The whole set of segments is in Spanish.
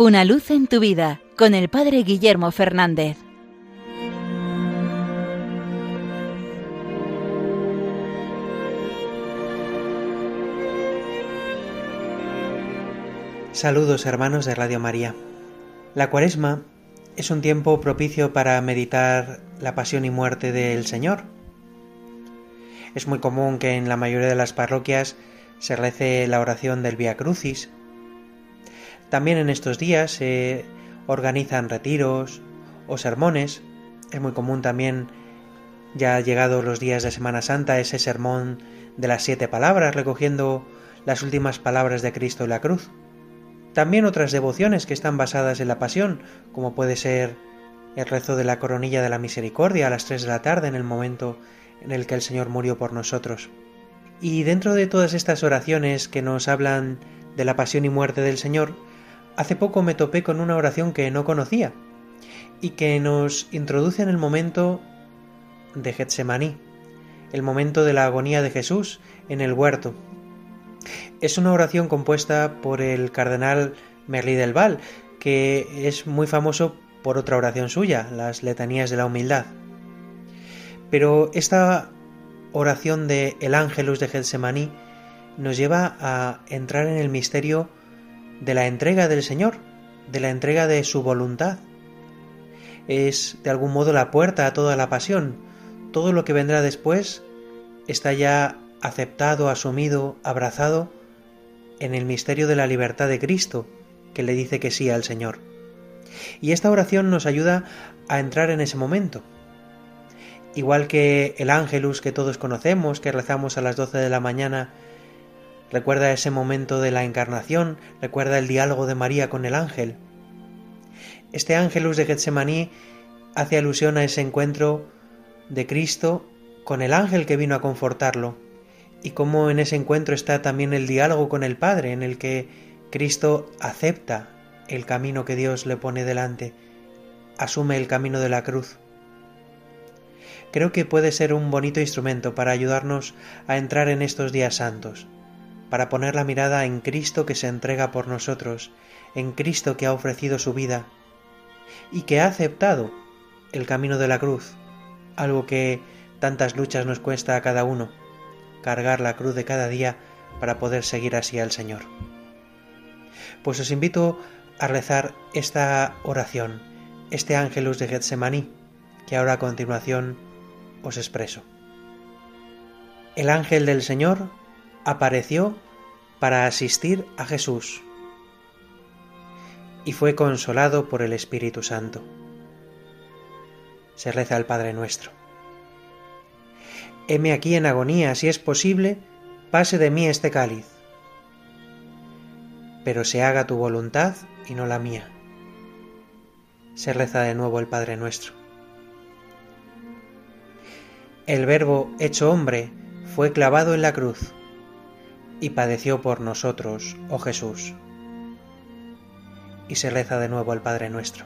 Una luz en tu vida con el Padre Guillermo Fernández. Saludos hermanos de Radio María. La cuaresma es un tiempo propicio para meditar la pasión y muerte del Señor. Es muy común que en la mayoría de las parroquias se rece la oración del Via Crucis, también en estos días se organizan retiros o sermones. Es muy común también, ya llegados los días de Semana Santa, ese sermón de las siete palabras, recogiendo las últimas palabras de Cristo en la cruz. También otras devociones que están basadas en la pasión, como puede ser el rezo de la coronilla de la misericordia a las tres de la tarde en el momento en el que el Señor murió por nosotros. Y dentro de todas estas oraciones que nos hablan de la pasión y muerte del Señor, Hace poco me topé con una oración que no conocía y que nos introduce en el momento de Getsemaní, el momento de la agonía de Jesús en el huerto. Es una oración compuesta por el cardenal Merlí del Val, que es muy famoso por otra oración suya, las letanías de la humildad. Pero esta oración de el Ángelus de Getsemaní nos lleva a entrar en el misterio de la entrega del Señor, de la entrega de su voluntad. Es de algún modo la puerta a toda la pasión. Todo lo que vendrá después está ya aceptado, asumido, abrazado en el misterio de la libertad de Cristo, que le dice que sí al Señor. Y esta oración nos ayuda a entrar en ese momento. Igual que el ángelus que todos conocemos, que rezamos a las doce de la mañana recuerda ese momento de la encarnación, recuerda el diálogo de María con el ángel. Este ángelus de Getsemaní hace alusión a ese encuentro de Cristo con el ángel que vino a confortarlo, y cómo en ese encuentro está también el diálogo con el Padre, en el que Cristo acepta el camino que Dios le pone delante, asume el camino de la cruz. Creo que puede ser un bonito instrumento para ayudarnos a entrar en estos días santos para poner la mirada en Cristo que se entrega por nosotros, en Cristo que ha ofrecido su vida y que ha aceptado el camino de la cruz, algo que tantas luchas nos cuesta a cada uno, cargar la cruz de cada día para poder seguir así al Señor. Pues os invito a rezar esta oración, este ángelus de Getsemaní, que ahora a continuación os expreso. El ángel del Señor apareció para asistir a Jesús y fue consolado por el Espíritu Santo. Se reza al Padre nuestro. Heme aquí en agonía, si es posible, pase de mí este cáliz, pero se haga tu voluntad y no la mía. Se reza de nuevo el Padre nuestro. El Verbo hecho hombre fue clavado en la cruz y padeció por nosotros, oh Jesús. Y se reza de nuevo al Padre nuestro.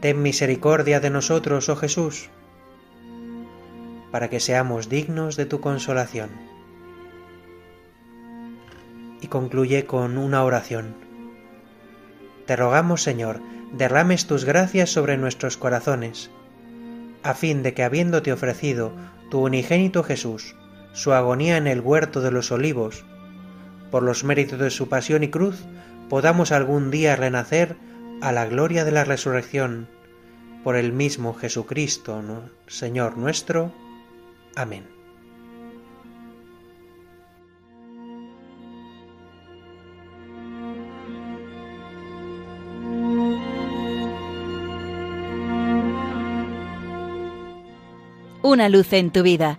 Ten misericordia de nosotros, oh Jesús, para que seamos dignos de tu consolación. Y concluye con una oración. Te rogamos, Señor, derrames tus gracias sobre nuestros corazones, a fin de que habiéndote ofrecido tu unigénito Jesús, su agonía en el huerto de los olivos, por los méritos de su pasión y cruz, podamos algún día renacer a la gloria de la resurrección, por el mismo Jesucristo, Señor nuestro. Amén. Una luz en tu vida